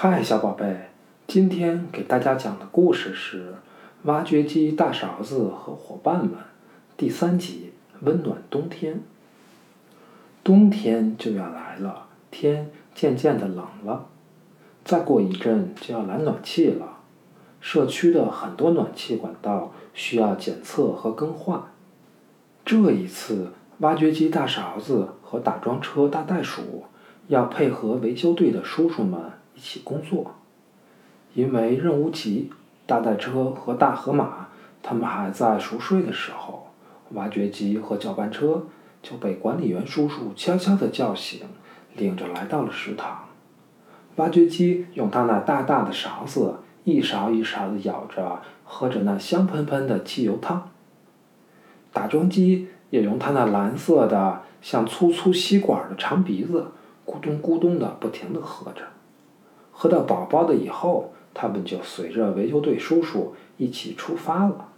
嗨，小宝贝，今天给大家讲的故事是《挖掘机大勺子和伙伴们》第三集《温暖冬天》。冬天就要来了，天渐渐的冷了，再过一阵就要来暖气了。社区的很多暖气管道需要检测和更换。这一次，挖掘机大勺子和打桩车大袋鼠要配合维修队的叔叔们一起工作。因为任务急，大袋车和大河马他们还在熟睡的时候，挖掘机和搅拌车就被管理员叔叔悄悄地叫醒，领着来到了食堂。挖掘机用它那大大的勺子。一勺一勺的舀着，喝着那香喷喷的汽油汤。打桩机也用它那蓝色的、像粗粗吸管的长鼻子，咕咚咕咚的不停的喝着。喝到饱饱的以后，他们就随着维修队叔叔一起出发了。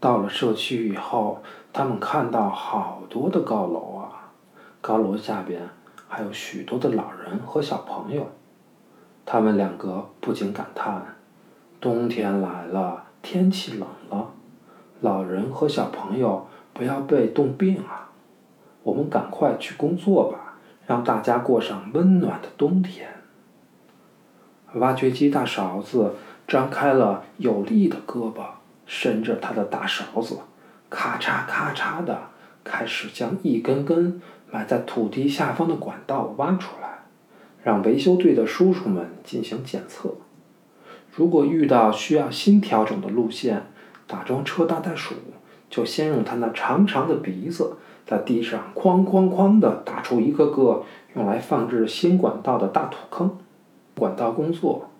到了社区以后，他们看到好多的高楼啊，高楼下边还有许多的老人和小朋友。他们两个不禁感叹：“冬天来了，天气冷了，老人和小朋友不要被冻病啊！我们赶快去工作吧，让大家过上温暖的冬天。”挖掘机大勺子张开了有力的胳膊，伸着他的大勺子，咔嚓咔嚓的开始将一根根埋在土地下方的管道挖出来。让维修队的叔叔们进行检测。如果遇到需要新调整的路线，打桩车大袋鼠就先用它那长长的鼻子在地上哐哐哐地打出一个个用来放置新管道的大土坑。管道工作，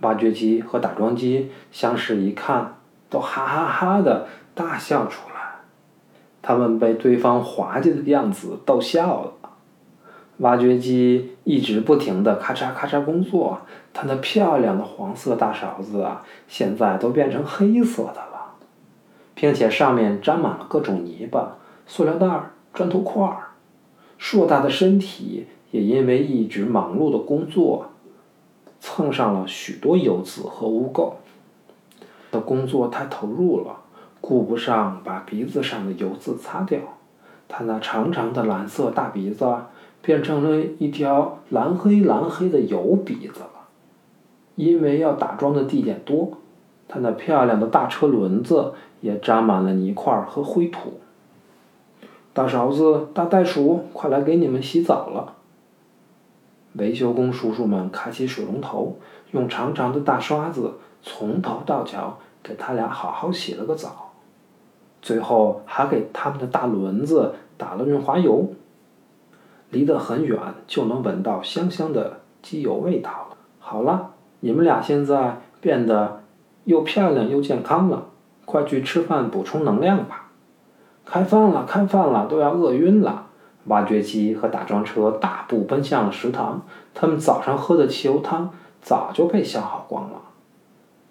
挖掘机和打桩机相视一看，都哈哈哈的大笑出来。他们被对方滑稽的样子逗笑了。挖掘机一直不停地咔嚓咔嚓工作，它那漂亮的黄色大勺子啊，现在都变成黑色的了，并且上面沾满了各种泥巴、塑料袋、砖头块儿。硕大的身体也因为一直忙碌的工作，蹭上了许多油渍和污垢。的工作太投入了，顾不上把鼻子上的油渍擦掉。他那长长的蓝色大鼻子。变成了一条蓝黑蓝黑的油鼻子了，因为要打桩的地点多，他那漂亮的大车轮子也沾满了泥块和灰土。大勺子、大袋鼠，快来给你们洗澡了！维修工叔叔们开启水龙头，用长长的大刷子从头到脚给他俩好好洗了个澡，最后还给他们的大轮子打了润滑油。离得很远就能闻到香香的机油味道了。好了，你们俩现在变得又漂亮又健康了，快去吃饭补充能量吧。开饭了，开饭了，都要饿晕了。挖掘机和打桩车大步奔向了食堂，他们早上喝的汽油汤早就被消耗光了。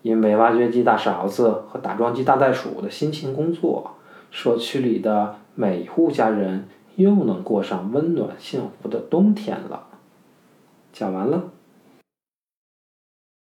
因为挖掘机大勺子和打桩机大袋鼠的辛勤工作，社区里的每户家人。又能过上温暖幸福的冬天了。讲完了。